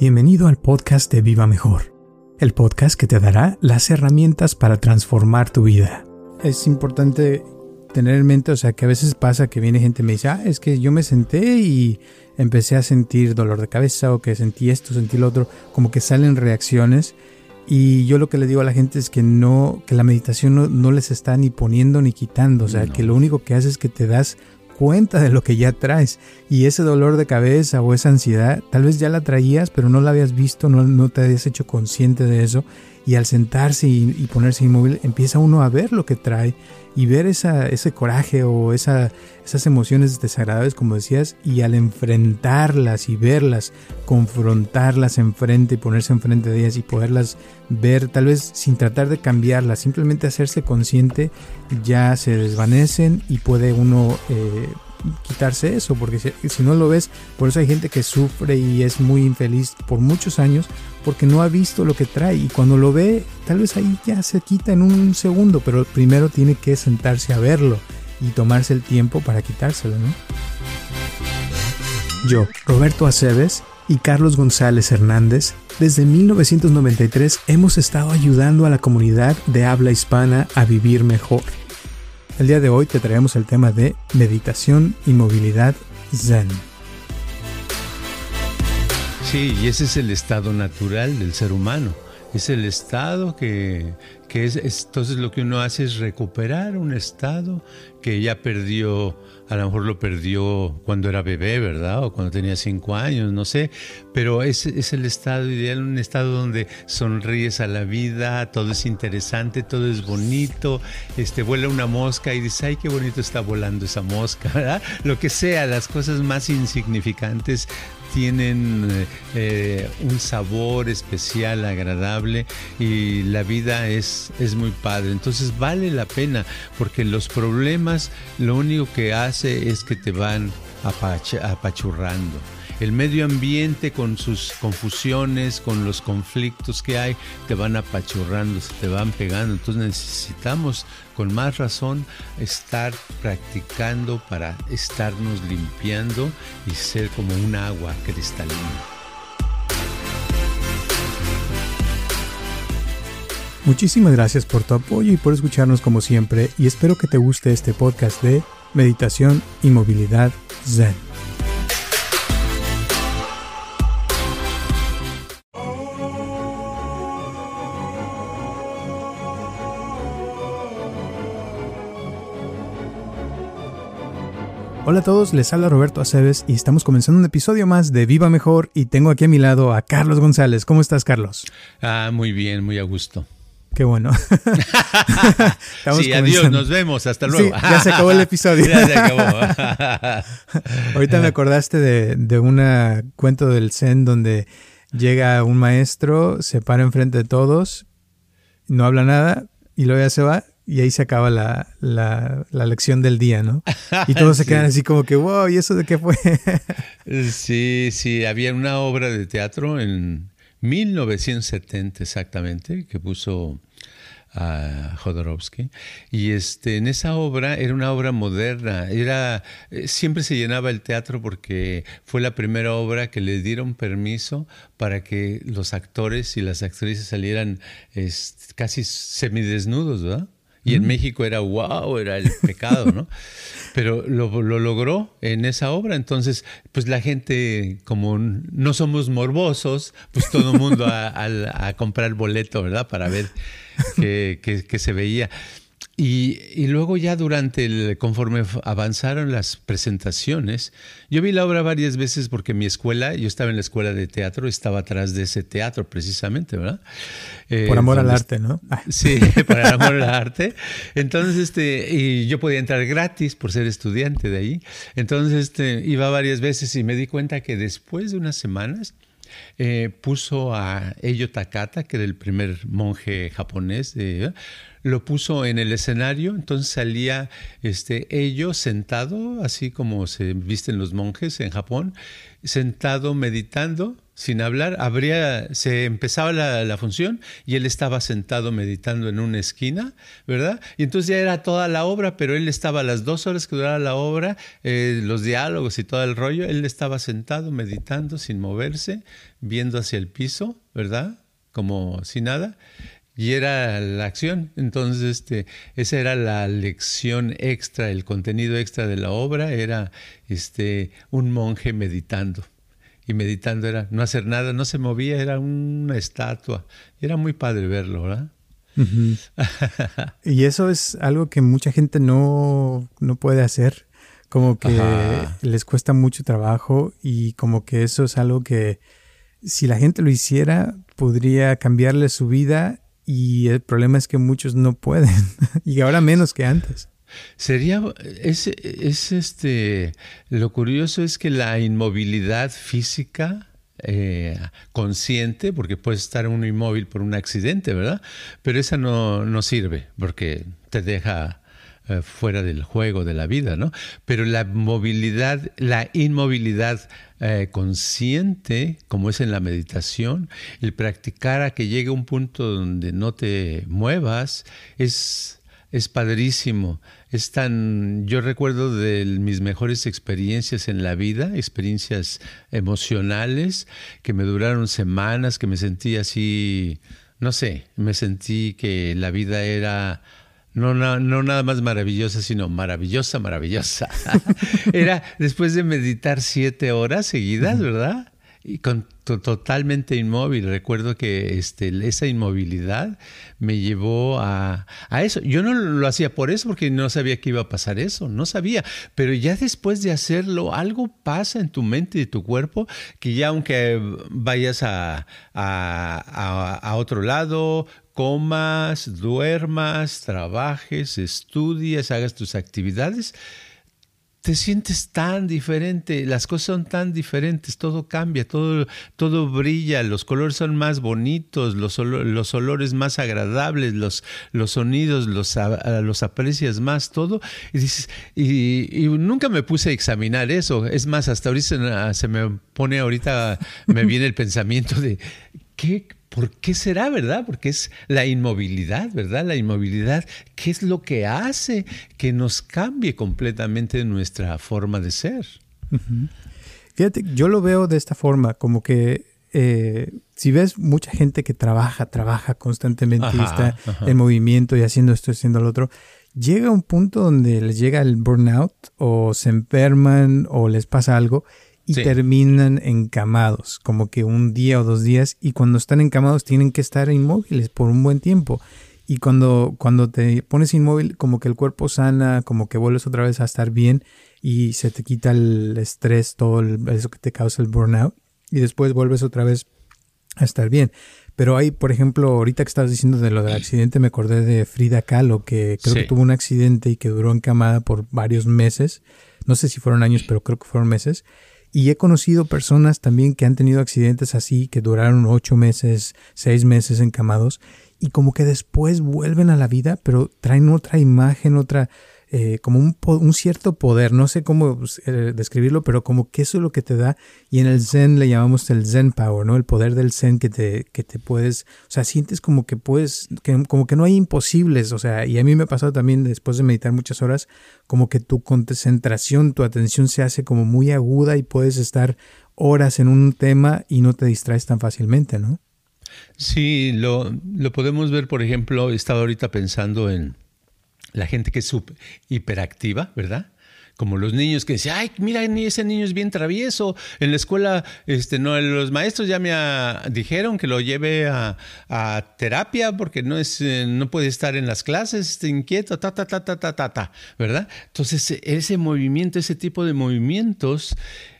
Bienvenido al podcast de Viva Mejor, el podcast que te dará las herramientas para transformar tu vida. Es importante tener en mente, o sea, que a veces pasa que viene gente y me dice, ah, es que yo me senté y empecé a sentir dolor de cabeza o que sentí esto, sentí lo otro, como que salen reacciones. Y yo lo que le digo a la gente es que no, que la meditación no, les está ni poniendo ni quitando, o sea, que lo único que hace es que te das cuenta de lo que ya traes. Y ese dolor de cabeza o esa ansiedad, tal vez ya la traías, pero no la habías visto, no, no te habías hecho consciente de eso. Y al sentarse y, ponerse inmóvil, empieza uno a ver lo que trae y ver esa, ese coraje o esa, esas emociones desagradables, como decías, y al enfrentarlas y verlas, confrontarlas enfrente y ponerse enfrente de ellas y poderlas ver, tal vez sin tratar de cambiarlas, simplemente hacerse consciente, ya se desvanecen y puede uno eh, quitarse eso, porque si, no lo ves, por eso hay gente que sufre y es muy infeliz por muchos años porque no ha visto lo que trae y cuando lo ve, tal vez ahí ya se quita en un segundo, pero primero tiene que sentarse a verlo y tomarse el tiempo para quitárselo, ¿no? Yo, Roberto Aceves y Carlos González Hernández, desde 1993 hemos estado ayudando a la comunidad de habla hispana a vivir mejor el día de hoy te traemos el tema de meditación y movilidad zen. Sí, y ese es el estado natural del ser humano. Es el estado que, que es, entonces lo que uno hace es recuperar un estado que ya perdió a lo mejor lo perdió cuando era bebé, ¿verdad? O cuando tenía cinco años, no sé. Pero es, es el estado ideal, un estado donde sonríes a la vida, todo es interesante, todo es bonito. Este, vuela una mosca y dices, ay, qué bonito está volando esa mosca, ¿verdad? Lo que sea, las cosas más insignificantes tienen eh, un sabor especial, agradable y la vida es, es muy padre. Entonces vale la pena porque los problemas lo único que hace es que te van apachurrando. El medio ambiente con sus confusiones, con los conflictos que hay, te van apachurrando, se te van pegando. Entonces necesitamos con más razón estar practicando para estarnos limpiando y ser como un agua cristalina. Muchísimas gracias por tu apoyo y por escucharnos como siempre y espero que te guste este podcast de meditación y movilidad zen. Hola a todos, les habla Roberto Aceves y estamos comenzando un episodio más de Viva Mejor y tengo aquí a mi lado a Carlos González. ¿Cómo estás, Carlos? Ah, muy bien, muy a gusto. Qué bueno. sí, adiós, nos vemos, hasta luego. Sí, ya se acabó el episodio. ya se acabó. Ahorita me acordaste de, de un cuento del Zen donde llega un maestro, se para enfrente de todos, no habla nada y luego ya se va y ahí se acaba la, la, lección del día, ¿no? Y todos se quedan así como que, wow, ¿y eso de qué fue? sí, sí, había una obra de teatro en 1970 exactamente que puso a Jodorowsky y este en esa obra era una obra moderna era eh, siempre se llenaba el teatro porque fue la primera obra que le dieron permiso para que los actores y las actrices salieran casi semidesnudos ¿verdad? Y en México era wow, era el pecado, ¿no? Pero lo, logró en esa obra. Entonces, pues la gente, como no somos morbosos, pues todo el mundo a, comprar boleto, ¿verdad? Para ver qué, qué se veía. Y, luego ya durante el, conforme avanzaron las presentaciones, yo vi la obra varias veces porque mi escuela, yo estaba en la escuela de teatro, estaba atrás de ese teatro precisamente, ¿verdad? Eh, por amor al arte, ¿no? Sí, por amor al arte. Entonces, este, y yo podía entrar gratis por ser estudiante de ahí. Entonces, este, iba varias veces y me di cuenta que después de unas semanas, eh, puso a Eyo Takata, que era el primer monje japonés, lo puso en el escenario, entonces salía este, Ello sentado, así como se visten los monjes en Japón, sentado meditando, sin hablar, se empezaba la, función y él estaba sentado meditando en una esquina, ¿verdad? Y entonces ya era toda la obra, pero él estaba las dos horas que duraba la obra, eh, los diálogos y todo el rollo, él estaba sentado meditando sin moverse, viendo hacia el piso, ¿verdad? Como si nada. Y era la acción. Entonces, este, esa era la lección extra, el contenido extra de la obra, era este, un monje meditando y meditando era no hacer nada, no se movía, era una estatua. Era muy padre verlo, ¿verdad? y eso es algo que mucha gente no, no puede hacer, como que les cuesta mucho trabajo y como que eso es algo que si la gente lo hiciera podría cambiarle su vida y el problema es que muchos no pueden y ahora menos que antes. Sería, es, es este, lo curioso es que la inmovilidad física eh, consciente, porque puedes estar uno inmóvil por un accidente, ¿verdad? Pero esa no, no sirve, porque te deja eh, fuera del juego de la vida, ¿no? Pero la movilidad, la inmovilidad eh, consciente, como es en la meditación, el practicar a que llegue un punto donde no te muevas, es es padrísimo. Es tan, yo recuerdo de mis mejores experiencias en la vida, experiencias emocionales que me duraron semanas, que me sentí así, no sé, me sentí que la vida era no, no, no nada más maravillosa, sino maravillosa, maravillosa. era después de meditar siete horas seguidas, ¿verdad? Y con, totalmente inmóvil. Recuerdo que este, esa inmovilidad me llevó a, a, eso. Yo no lo hacía por eso, porque no sabía que iba a pasar eso, no sabía. Pero ya después de hacerlo, algo pasa en tu mente y tu cuerpo que ya aunque vayas a, a, a otro lado, comas, duermas, trabajes, estudias, hagas tus actividades, te sientes tan diferente, las cosas son tan diferentes, todo cambia, todo, todo brilla, los colores son más bonitos, los, los olores más agradables, los, los sonidos los, los aprecias más, todo. Y dices, y, nunca me puse a examinar eso. Es más, hasta ahorita se me pone ahorita, me viene el pensamiento de, ¿qué ¿Por qué será, verdad? Porque es la inmovilidad, ¿verdad? La inmovilidad, ¿qué es lo que hace que nos cambie completamente nuestra forma de ser? Fíjate, yo lo veo de esta forma, como que eh, si ves mucha gente que trabaja, trabaja constantemente y está en movimiento y haciendo esto, haciendo lo otro, llega un punto donde les llega el burnout o se enferman o les pasa algo y terminan encamados, como que un día o dos días, y cuando están encamados tienen que estar inmóviles por un buen tiempo. Y cuando, cuando te pones inmóvil, como que el cuerpo sana, como que vuelves otra vez a estar bien y se te quita el estrés, todo eso que te causa el burnout, y después vuelves otra vez a estar bien. Pero hay, por ejemplo, ahorita que estabas diciendo de lo del accidente, me acordé de Frida Kahlo, que creo que tuvo un accidente y que duró encamada por varios meses. No sé si fueron años, pero creo que fueron meses. Y he conocido personas también que han tenido accidentes así, que duraron ocho meses, seis meses encamados, y como que después vuelven a la vida, pero traen otra imagen, otra, eh, como un, cierto poder, no sé cómo pues, eh, describirlo, pero como que eso es lo que te da, y en el Zen le llamamos el Zen Power, ¿no? El poder del Zen que te, que te puedes, o sea, sientes como que puedes, que, como que no hay imposibles, o sea, y a mí me ha pasado también después de meditar muchas horas, como que tu concentración, tu atención se hace como muy aguda y puedes estar horas en un tema y no te distraes tan fácilmente, ¿no? Sí, lo, lo podemos ver, por ejemplo, he estado ahorita pensando en la gente que es hiperactiva, ¿verdad? Como los niños que dicen, ay, mira, ese niño es bien travieso. En la escuela, este, no, los maestros ya me dijeron que lo lleve a, terapia porque no es, eh, no puede estar en las clases, está inquieto, ta, ta, ta, ta, ta, ta, ta, ¿verdad? Entonces, ese movimiento, ese tipo de movimientos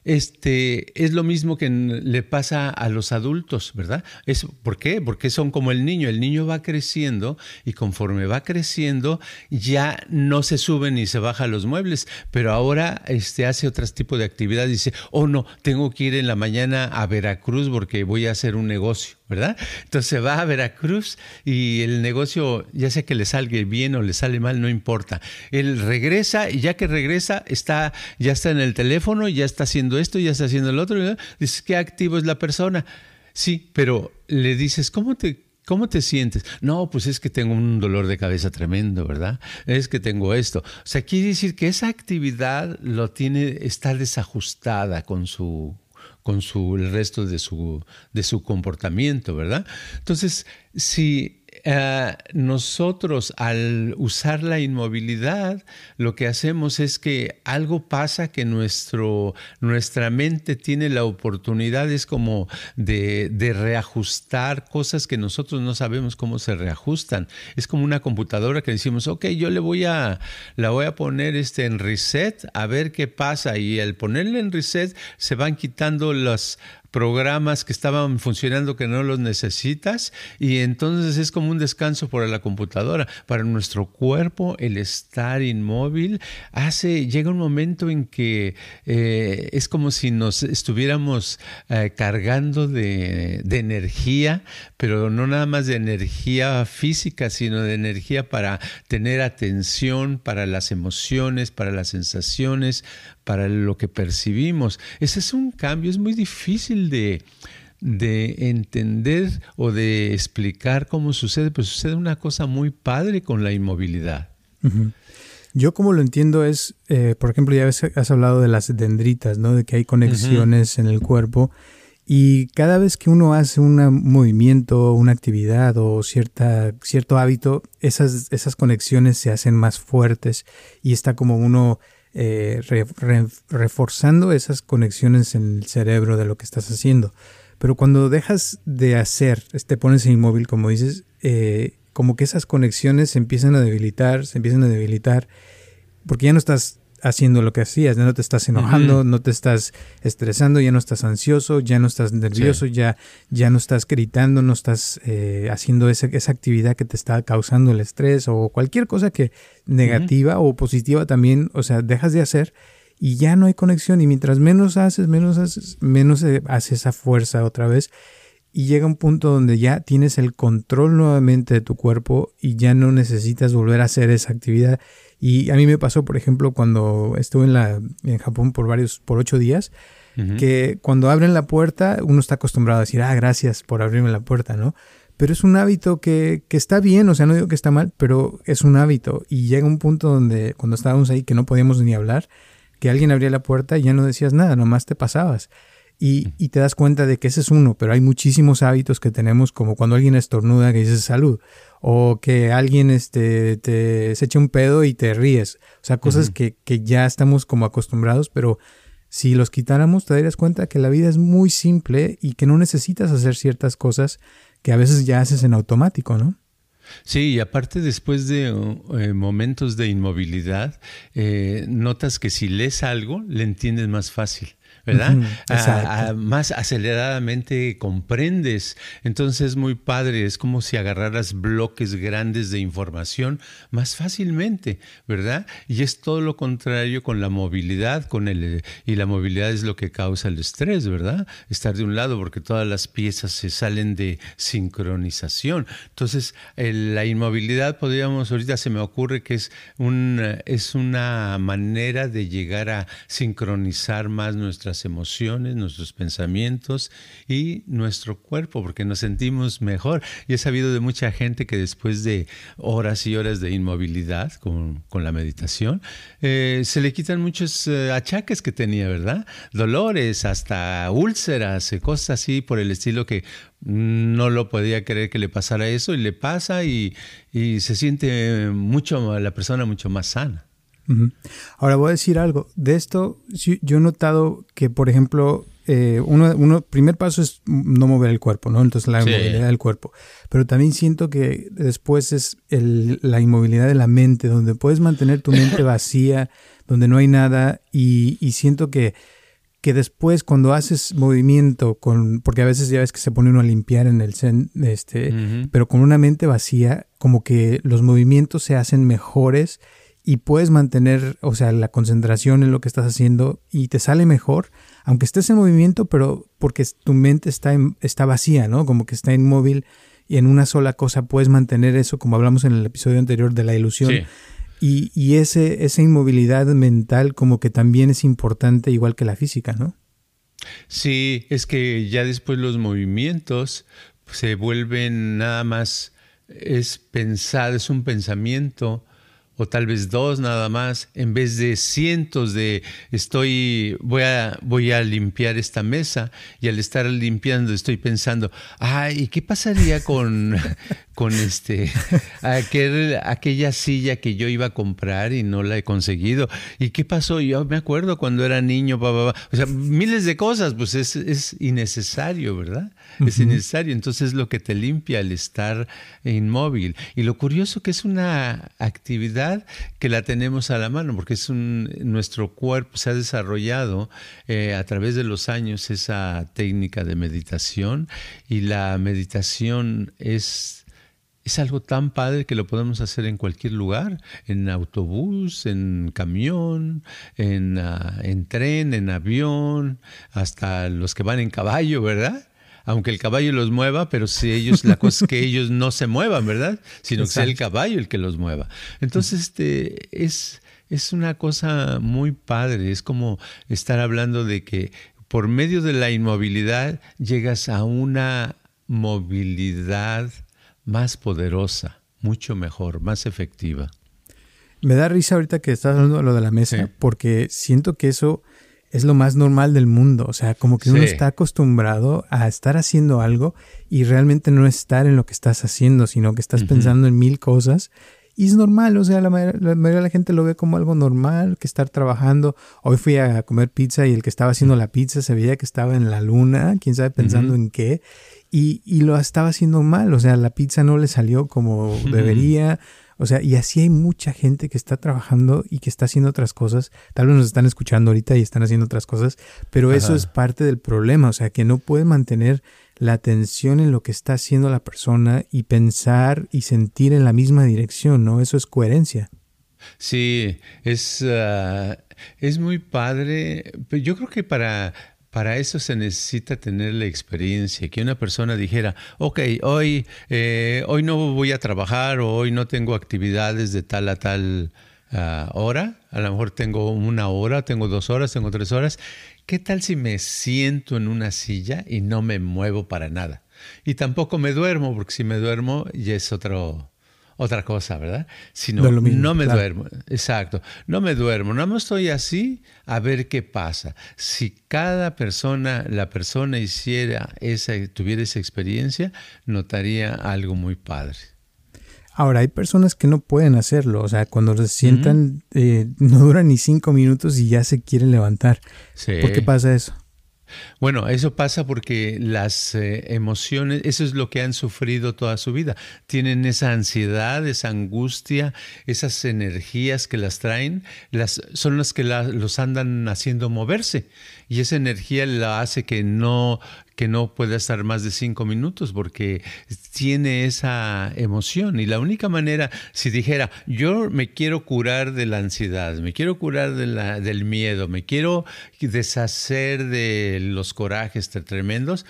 este, es lo mismo que le pasa a los adultos, ¿verdad? Es, ¿Por qué? Porque son como el niño. El niño va creciendo y conforme va creciendo ya no se suben ni se baja los muebles, pero ahora este, hace otro tipo de actividad. Dice, oh no, tengo que ir en la mañana a Veracruz porque voy a hacer un negocio. ¿Verdad? Entonces va a Veracruz y el negocio, ya sea que le salga bien o le sale mal, no importa. Él regresa y ya que regresa, está, ya está en el teléfono, ya está haciendo esto, ya está haciendo el otro. Dices, qué activo es la persona. Sí, pero le dices, ¿cómo te, ¿Cómo te sientes? No, pues es que tengo un dolor de cabeza tremendo, ¿verdad? Es que tengo esto. O sea, quiere decir que esa actividad lo tiene, está desajustada con su, con su, el resto de su, de su comportamiento, ¿verdad? Entonces, si eh, nosotros al usar la inmovilidad, lo que hacemos es que algo pasa que nuestro, nuestra mente tiene la oportunidad, es como de, de, reajustar cosas que nosotros no sabemos cómo se reajustan. Es como una computadora que decimos, ok, yo le voy a, la voy a poner este en reset a ver qué pasa. Y al ponerle en reset se van quitando las programas que estaban funcionando que no los necesitas y entonces es como un descanso para la computadora. Para nuestro cuerpo el estar inmóvil hace, llega un momento en que eh, es como si nos estuviéramos eh, cargando de, de energía, pero no nada más de energía física, sino de energía para tener atención, para las emociones, para las sensaciones, para lo que percibimos. Ese es un cambio, es muy difícil de, entender o de explicar cómo sucede, pero sucede una cosa muy padre con la inmovilidad. Yo como lo entiendo es, eh, por ejemplo, ya has hablado de las dendritas, ¿no? De que hay conexiones en el cuerpo y cada vez que uno hace un movimiento, una actividad o cierta, cierto hábito, esas, esas conexiones se hacen más fuertes y está como uno eh, reforzando esas conexiones en el cerebro de lo que estás haciendo. Pero cuando dejas de hacer, te pones inmóvil, como dices, eh, como que esas conexiones se empiezan a debilitar, se empiezan a debilitar, porque ya no estás haciendo lo que hacías, ya no te estás enojando, no te estás estresando, ya no estás ansioso, ya no estás nervioso, ya, ya no estás gritando, no estás eh, haciendo esa, esa, actividad que te está causando el estrés o cualquier cosa que negativa o positiva también, o sea, dejas de hacer y ya no hay conexión y mientras menos haces, menos haces, menos hace esa fuerza otra vez y llega un punto donde ya tienes el control nuevamente de tu cuerpo y ya no necesitas volver a hacer esa actividad y a mí me pasó, por ejemplo, cuando estuve en, la, en Japón por varios, por ocho días, que cuando abren la puerta uno está acostumbrado a decir, ah, gracias por abrirme la puerta, ¿no? Pero es un hábito que, que está bien, o sea, no digo que está mal, pero es un hábito. Y llega un punto donde cuando estábamos ahí que no podíamos ni hablar, que alguien abría la puerta y ya no decías nada, nomás te pasabas. Y, y, te das cuenta de que ese es uno, pero hay muchísimos hábitos que tenemos, como cuando alguien estornuda que dices salud, o que alguien este, te se eche un pedo y te ríes. O sea, cosas que, que, ya estamos como acostumbrados, pero si los quitáramos te darías cuenta que la vida es muy simple y que no necesitas hacer ciertas cosas que a veces ya haces en automático, ¿no? Sí, y aparte después de eh, momentos de inmovilidad, eh, notas que si lees algo, le entiendes más fácil. ¿Verdad? más aceleradamente comprendes. Entonces es muy padre, es como si agarraras bloques grandes de información más fácilmente, ¿verdad? Y es todo lo contrario con la movilidad, con el y la movilidad es lo que causa el estrés, ¿verdad? Estar de un lado porque todas las piezas se salen de sincronización. Entonces, la inmovilidad podríamos ahorita se me ocurre que es un es una manera de llegar a sincronizar más nuestras emociones, nuestros pensamientos y nuestro cuerpo, porque nos sentimos mejor. Y he sabido de mucha gente que después de horas y horas de inmovilidad con, la meditación, eh, se le quitan muchos eh, achaques que tenía, ¿verdad? Dolores, hasta úlceras, eh, cosas así por el estilo que no lo podía creer que le pasara eso y le pasa y, y se siente mucho, la persona mucho más sana. Ahora voy a decir algo. De esto, yo he notado que, por ejemplo, eh, uno, uno, primer paso es no mover el cuerpo, ¿no? Entonces la inmovilidad del cuerpo. Pero también siento que después es el, la inmovilidad de la mente, donde puedes mantener tu mente vacía, donde no hay nada. Y, y siento que, que después cuando haces movimiento, con, porque a veces ya ves que se pone uno a limpiar en el zen, este, pero con una mente vacía, como que los movimientos se hacen mejores y puedes mantener, o sea, la concentración en lo que estás haciendo y te sale mejor, aunque estés en movimiento, pero porque tu mente está, está vacía, ¿no? Como que está inmóvil y en una sola cosa puedes mantener eso, como hablamos en el episodio anterior de la ilusión. Y, y ese, esa inmovilidad mental como que también es importante, igual que la física, ¿no? Sí, es que ya después los movimientos se vuelven nada más, es pensar, es un pensamiento o tal vez dos nada más, en vez de cientos de estoy, voy a, voy a limpiar esta mesa y al estar limpiando estoy pensando, ay, ¿qué pasaría con, con este, aquel, aquella silla que yo iba a comprar y no la he conseguido? ¿Y qué pasó? Yo me acuerdo cuando era niño, o sea, miles de cosas, pues es, es innecesario, ¿verdad? Es innecesario, entonces es lo que te limpia el estar inmóvil. Y lo curioso que es una actividad que la tenemos a la mano, porque es un, nuestro cuerpo se ha desarrollado eh, a través de los años esa técnica de meditación y la meditación es es algo tan padre que lo podemos hacer en cualquier lugar, en autobús, en camión, en, ah, en, tren, en avión, hasta los que van en caballo, ¿verdad? Aunque el caballo los mueva, pero si ellos, la cosa es que ellos no se muevan, ¿verdad? Sino que sea el caballo el que los mueva. Entonces, este es, es una cosa muy padre, es como estar hablando de que por medio de la inmovilidad llegas a una movilidad más poderosa, mucho mejor, más efectiva. Me da risa ahorita que estás hablando de lo de la mesa, porque siento que eso es lo más normal del mundo. O sea, como que uno está acostumbrado a estar haciendo algo y realmente no estar en lo que estás haciendo, sino que estás pensando en mil cosas. Y es normal, o sea, la, mayoría de la gente lo ve como algo normal, que estar trabajando. Hoy fui a comer pizza y el que estaba haciendo la pizza se veía que estaba en la luna, quién sabe pensando en qué, y, y, lo estaba haciendo mal, o sea, la pizza no le salió como debería, o sea, y así hay mucha gente que está trabajando y que está haciendo otras cosas. Tal vez nos están escuchando ahorita y están haciendo otras cosas, pero eso es parte del problema. O sea, que no puede mantener la atención en lo que está haciendo la persona y pensar y sentir en la misma dirección, ¿no? Eso es coherencia. Sí, es, ah, es muy padre. Yo creo que para para eso se necesita tener la experiencia, que una persona dijera, ok, hoy, eh, hoy no voy a trabajar o hoy no tengo actividades de tal a tal ah, hora, a lo mejor tengo una hora, tengo dos horas, tengo tres horas. ¿Qué tal si me siento en una silla y no me muevo para nada? Y tampoco me duermo, porque si me duermo ya es otro, otra cosa, ¿verdad? Sino no, no me duermo, exacto, no me duermo, no me estoy así a ver qué pasa. Si cada persona, la persona hiciera esa, tuviera esa experiencia, notaría algo muy padre. Ahora, hay personas que no pueden hacerlo, o sea, cuando se sientan, eh, no duran ni cinco minutos y ya se quieren levantar. ¿Por qué pasa eso? Bueno, eso pasa porque las eh, emociones, eso es lo que han sufrido toda su vida. Tienen esa ansiedad, esa angustia, esas energías que las traen, las, son las que los andan haciendo moverse. Y esa energía la hace que no, que no pueda estar más de cinco minutos porque tiene esa emoción. Y la única manera, si dijera, yo me quiero curar de la ansiedad, me quiero curar del miedo, me quiero deshacer de los corajes tremendos,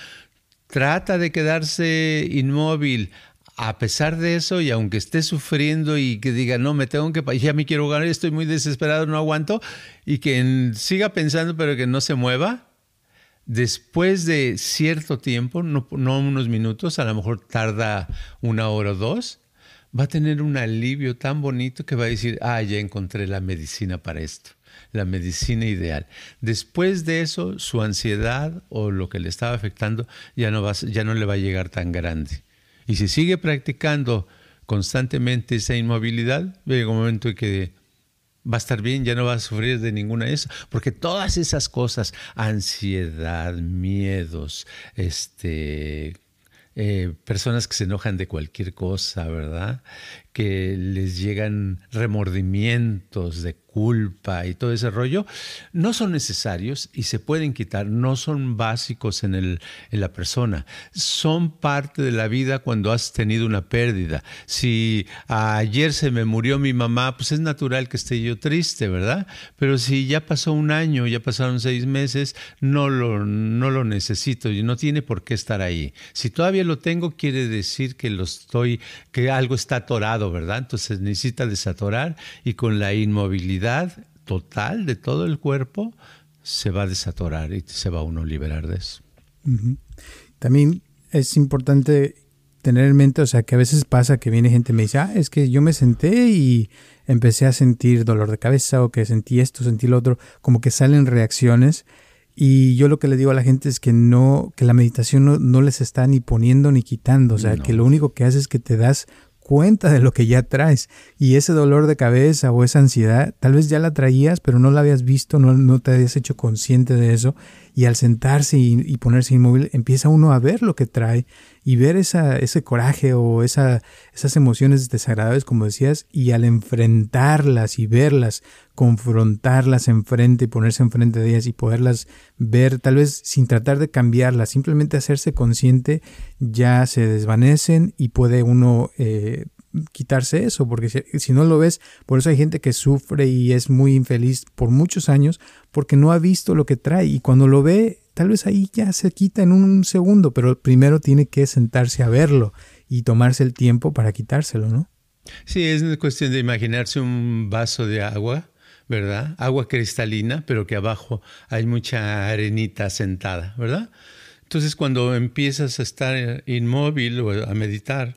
trata de quedarse inmóvil. A pesar de eso, y aunque esté sufriendo y que diga, no, me tengo que, ya me quiero ganar, estoy muy desesperado, no aguanto, y que siga pensando, pero que no se mueva, después de cierto tiempo, no, unos minutos, a lo mejor tarda una hora o dos, va a tener un alivio tan bonito que va a decir, ah, ya encontré la medicina para esto, la medicina ideal. Después de eso, su ansiedad o lo que le estaba afectando ya no, va, ya no le va a llegar tan grande. Y si sigue practicando constantemente esa inmovilidad, llega un momento en que va a estar bien, ya no va a sufrir de ninguna de esas, porque todas esas cosas, ansiedad, miedos, este, eh, personas que se enojan de cualquier cosa, ¿verdad? Que les llegan remordimientos de culpa y todo ese rollo, no son necesarios y se pueden quitar, no son básicos en, el, en la persona, son parte de la vida cuando has tenido una pérdida. Si ayer se me murió mi mamá, pues es natural que esté yo triste, ¿verdad? Pero si ya pasó un año, ya pasaron seis meses, no lo, no lo necesito y no tiene por qué estar ahí. Si todavía lo tengo, quiere decir que lo estoy, que algo está atorado, ¿verdad? Entonces necesita desatorar y con la inmovilidad total de todo el cuerpo, se va a desatorar y se va uno a liberar de eso. También es importante tener en mente, o sea, que a veces pasa que viene gente y me dice, ah, es que yo me senté y empecé a sentir dolor de cabeza o que sentí esto, sentí lo otro, como que salen reacciones. Y yo lo que le digo a la gente es que no, que la meditación no, les está ni poniendo ni quitando, o sea, que lo único que hace es que te das cuenta de lo que ya traes. Y ese dolor de cabeza o esa ansiedad, tal vez ya la traías, pero no la habías visto, no, no te habías hecho consciente de eso. Y al sentarse y, ponerse inmóvil, empieza uno a ver lo que trae y ver esa, ese coraje o esa, esas emociones desagradables, como decías, y al enfrentarlas y verlas, confrontarlas enfrente ponerse enfrente de ellas y poderlas ver, tal vez sin tratar de cambiarlas, simplemente hacerse consciente, ya se desvanecen y puede uno eh, quitarse eso, porque si, no lo ves, por eso hay gente que sufre y es muy infeliz por muchos años porque no ha visto lo que trae y cuando lo ve, tal vez ahí ya se quita en un segundo, pero primero tiene que sentarse a verlo y tomarse el tiempo para quitárselo, ¿no? Sí, es cuestión de imaginarse un vaso de agua, ¿verdad? Agua cristalina, pero que abajo hay mucha arenita sentada, ¿verdad? Entonces cuando empiezas a estar inmóvil o a meditar,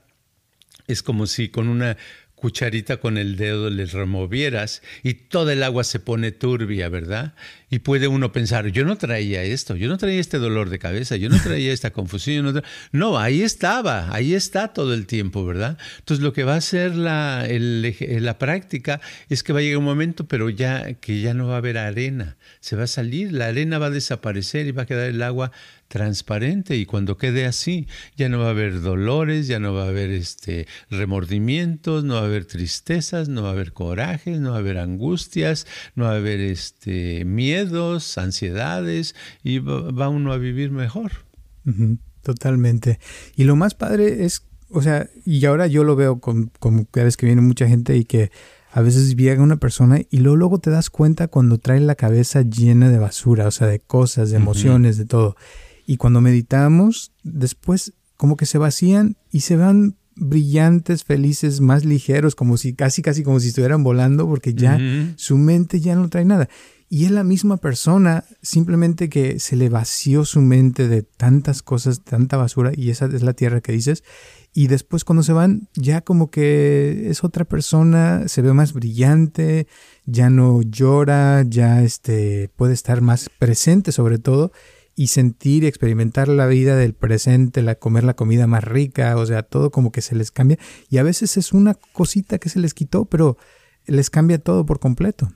es como si con una cucharita con el dedo le removieras y toda el agua se pone turbia, ¿verdad? Y puede uno pensar, yo no traía esto, yo no traía este dolor de cabeza, yo no traía esta confusión. No, no, ahí estaba, ahí está todo el tiempo, ¿verdad? Entonces lo que va a hacer la, la práctica es que va a llegar un momento, pero ya que ya no va a haber arena, se va a salir, la arena va a desaparecer y va a quedar el agua transparente y cuando quede así ya no va a haber dolores, ya no va a haber este remordimientos, no va a haber tristezas, no va a haber corajes, no va a haber angustias, no va a haber este miedos, ansiedades y va, uno a vivir mejor. totalmente. Y lo más padre es, o sea, y ahora yo lo veo como cada vez que viene mucha gente y que a veces llega una persona y luego, luego te das cuenta cuando trae la cabeza llena de basura, o sea, de cosas, de emociones, de todo. Y cuando meditamos, después como que se vacían y se van brillantes, felices, más ligeros, como si casi casi como si estuvieran volando, porque ya su mente ya no trae nada. Y es la misma persona, simplemente que se le vació su mente de tantas cosas, tanta basura, y esa es la tierra que dices. Y después cuando se van, ya como que es otra persona, se ve más brillante, ya no llora, ya este, puede estar más presente sobre todo y sentir y experimentar la vida del presente, la comer la comida más rica, o sea, todo como que se les cambia. Y a veces es una cosita que se les quitó, pero les cambia todo por completo.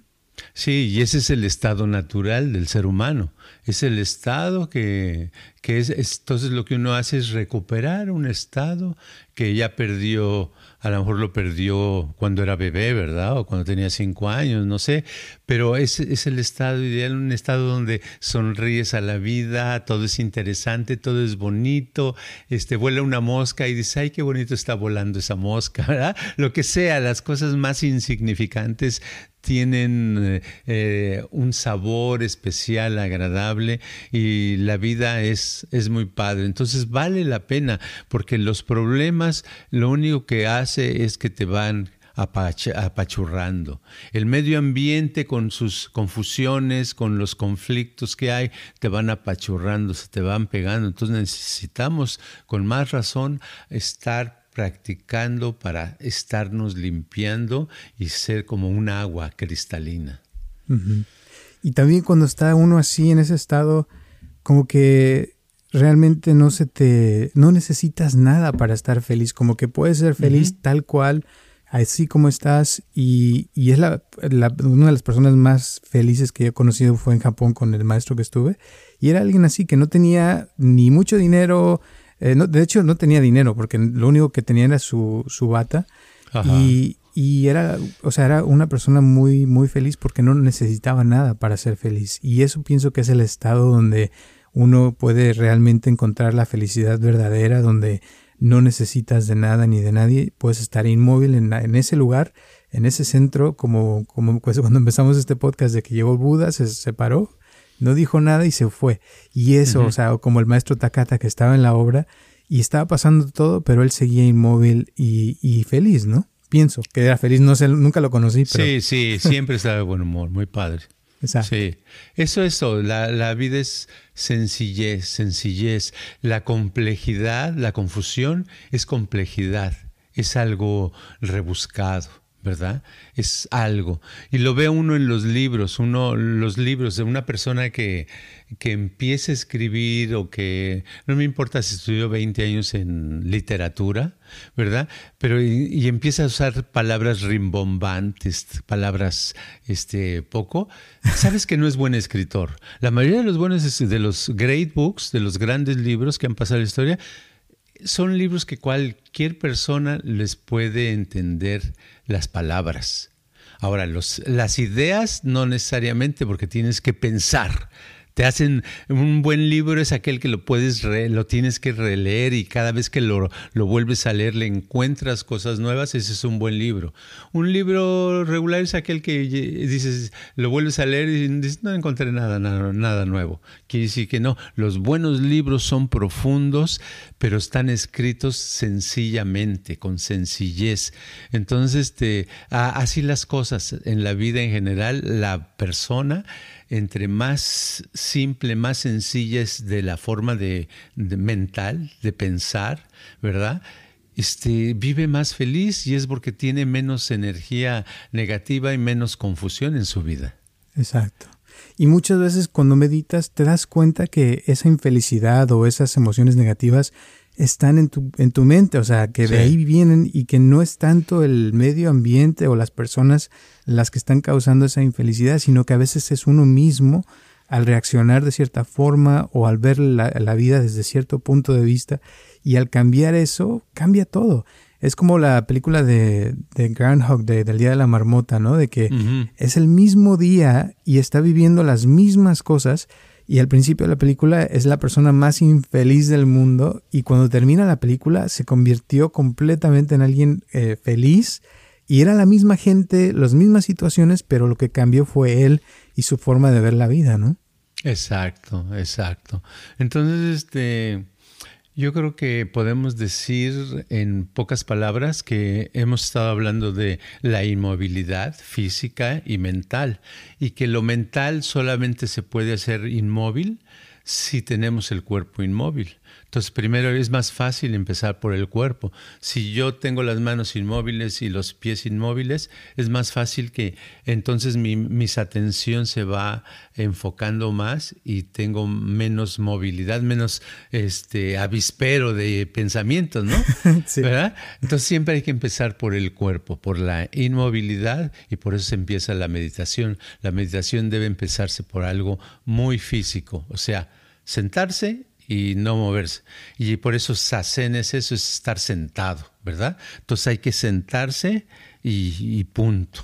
Sí, y ese es el estado natural del ser humano. Es el estado que, que es, entonces lo que uno hace es recuperar un estado que ya perdió a lo mejor lo perdió cuando era bebé, ¿verdad? O cuando tenía cinco años, no sé. Pero es, es el estado ideal, un estado donde sonríes a la vida, todo es interesante, todo es bonito. Este, vuela una mosca y dices, ay, qué bonito está volando esa mosca, ¿verdad? Lo que sea, las cosas más insignificantes tienen eh, eh, un sabor especial, agradable y la vida es, es muy padre. Entonces vale la pena porque los problemas lo único que hace es que te van apachurrando. El medio ambiente con sus confusiones, con los conflictos que hay, te van apachurrando, se te van pegando. Entonces necesitamos con más razón estar practicando para estarnos limpiando y ser como un agua cristalina. Y también cuando está uno así en ese estado, como que realmente no se te, no necesitas nada para estar feliz, como que puedes ser feliz tal cual, así como estás, y, y es la, una de las personas más felices que yo he conocido fue en Japón con el maestro que estuve, y era alguien así que no tenía ni mucho dinero, eh, de hecho, no tenía dinero porque lo único que tenía era su, su bata Y, y era, o sea, era una persona muy, muy feliz porque no necesitaba nada para ser feliz. Y eso pienso que es el estado donde uno puede realmente encontrar la felicidad verdadera, donde no necesitas de nada ni de nadie, puedes estar inmóvil en, en ese lugar, en ese centro, como, como pues cuando empezamos este podcast de que llegó Buda, se separó, no dijo nada y se fue. Y eso, o sea, como el maestro Takata que estaba en la obra y estaba pasando todo, pero él seguía inmóvil y, y feliz, ¿no? Pienso que era feliz, no sé, nunca lo conocí. Pero... Sí, sí, siempre estaba de buen humor, muy padre. Sí, eso es. La, la, vida es sencillez, sencillez. La complejidad, la confusión es complejidad, es algo rebuscado. ¿Verdad? Es algo. Y lo ve uno en los libros, uno, los libros de una persona que, que empieza a escribir o que, no me importa si estudió 20 años en literatura, ¿verdad? Pero y, empieza a usar palabras rimbombantes, palabras este, poco, sabes que no es buen escritor. La mayoría de los buenos, de los great books, de los grandes libros que han pasado la historia, son libros que cualquier persona les puede entender las palabras. Ahora, los, las ideas no necesariamente porque tienes que pensar, te hacen un buen libro es aquel que lo puedes lo tienes que releer y cada vez que lo, lo, vuelves a leer le encuentras cosas nuevas, ese es un buen libro. Un libro regular es aquel que dices, lo vuelves a leer y dices, no encontré nada, nada, nada nuevo. Quiere decir que no, los buenos libros son profundos, pero están escritos sencillamente, con sencillez. Entonces, este, así las cosas en la vida en general, la persona entre más simple, más sencilla es de la forma de, mental, de pensar, ¿verdad? Este, vive más feliz y es porque tiene menos energía negativa y menos confusión en su vida. Exacto. Y muchas veces cuando meditas te das cuenta que esa infelicidad o esas emociones negativas están en tu, en tu mente, o sea, que de ahí vienen y que no es tanto el medio ambiente o las personas las que están causando esa infelicidad, sino que a veces es uno mismo al reaccionar de cierta forma o al ver la, vida desde cierto punto de vista y al cambiar eso, cambia todo. Es como la película de, de Groundhog del Día de la Marmota, ¿no? De que es el mismo día y está viviendo las mismas cosas, y al principio de la película es la persona más infeliz del mundo y cuando termina la película se convirtió completamente en alguien eh, feliz y era la misma gente, las mismas situaciones, pero lo que cambió fue él y su forma de ver la vida, ¿no? Exacto, exacto. Entonces, este, yo creo que podemos decir en pocas palabras que hemos estado hablando de la inmovilidad física y mental y que lo mental solamente se puede hacer inmóvil si tenemos el cuerpo inmóvil. Entonces, primero es más fácil empezar por el cuerpo. Si yo tengo las manos inmóviles y los pies inmóviles, es más fácil que entonces mi mis atención se va enfocando más y tengo menos movilidad, menos este avispero de pensamientos, ¿no? ¿Verdad? Entonces siempre hay que empezar por el cuerpo, por la inmovilidad y por eso se empieza la meditación. La meditación debe empezarse por algo muy físico, o sea, sentarse y no moverse. Y por eso sasen es eso, es estar sentado, ¿verdad? Entonces hay que sentarse y, punto.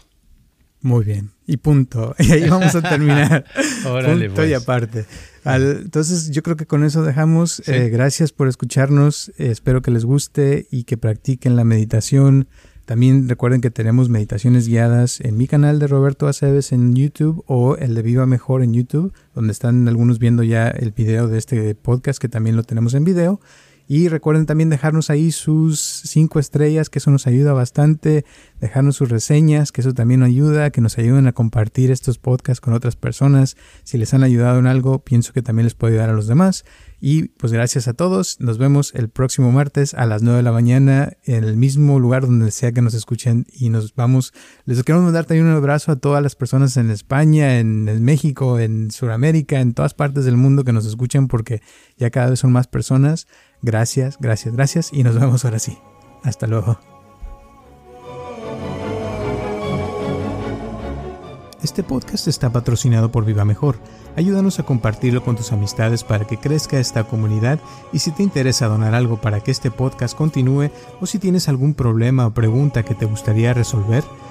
Muy bien, y punto. Y ahí vamos a terminar. Órale, punto y pues. aparte. entonces yo creo que con eso dejamos. Eh, gracias por escucharnos. Eh, espero que les guste y que practiquen la meditación. También recuerden que tenemos meditaciones guiadas en mi canal de Roberto Aceves en YouTube o el de Viva Mejor en YouTube, donde están algunos viendo ya el video de este podcast que también lo tenemos en video. Y recuerden también dejarnos ahí sus cinco estrellas, que eso nos ayuda bastante. Dejarnos sus reseñas, que eso también ayuda, que nos ayuden a compartir estos podcasts con otras personas. Si les han ayudado en algo, pienso que también les puede ayudar a los demás. Y pues gracias a todos. Nos vemos el próximo martes a las 9 de la mañana en el mismo lugar donde sea que nos escuchen. Y nos vamos. Les queremos mandar también un abrazo a todas las personas en España, en, México, en Sudamérica, en todas partes del mundo que nos escuchan porque ya cada vez son más personas. Gracias, gracias, gracias. Y nos vemos ahora sí. Hasta luego. Este podcast está patrocinado por Viva Mejor. Ayúdanos a compartirlo con tus amistades para que crezca esta comunidad y si te interesa donar algo para que este podcast continúe o si tienes algún problema o pregunta que te gustaría resolver,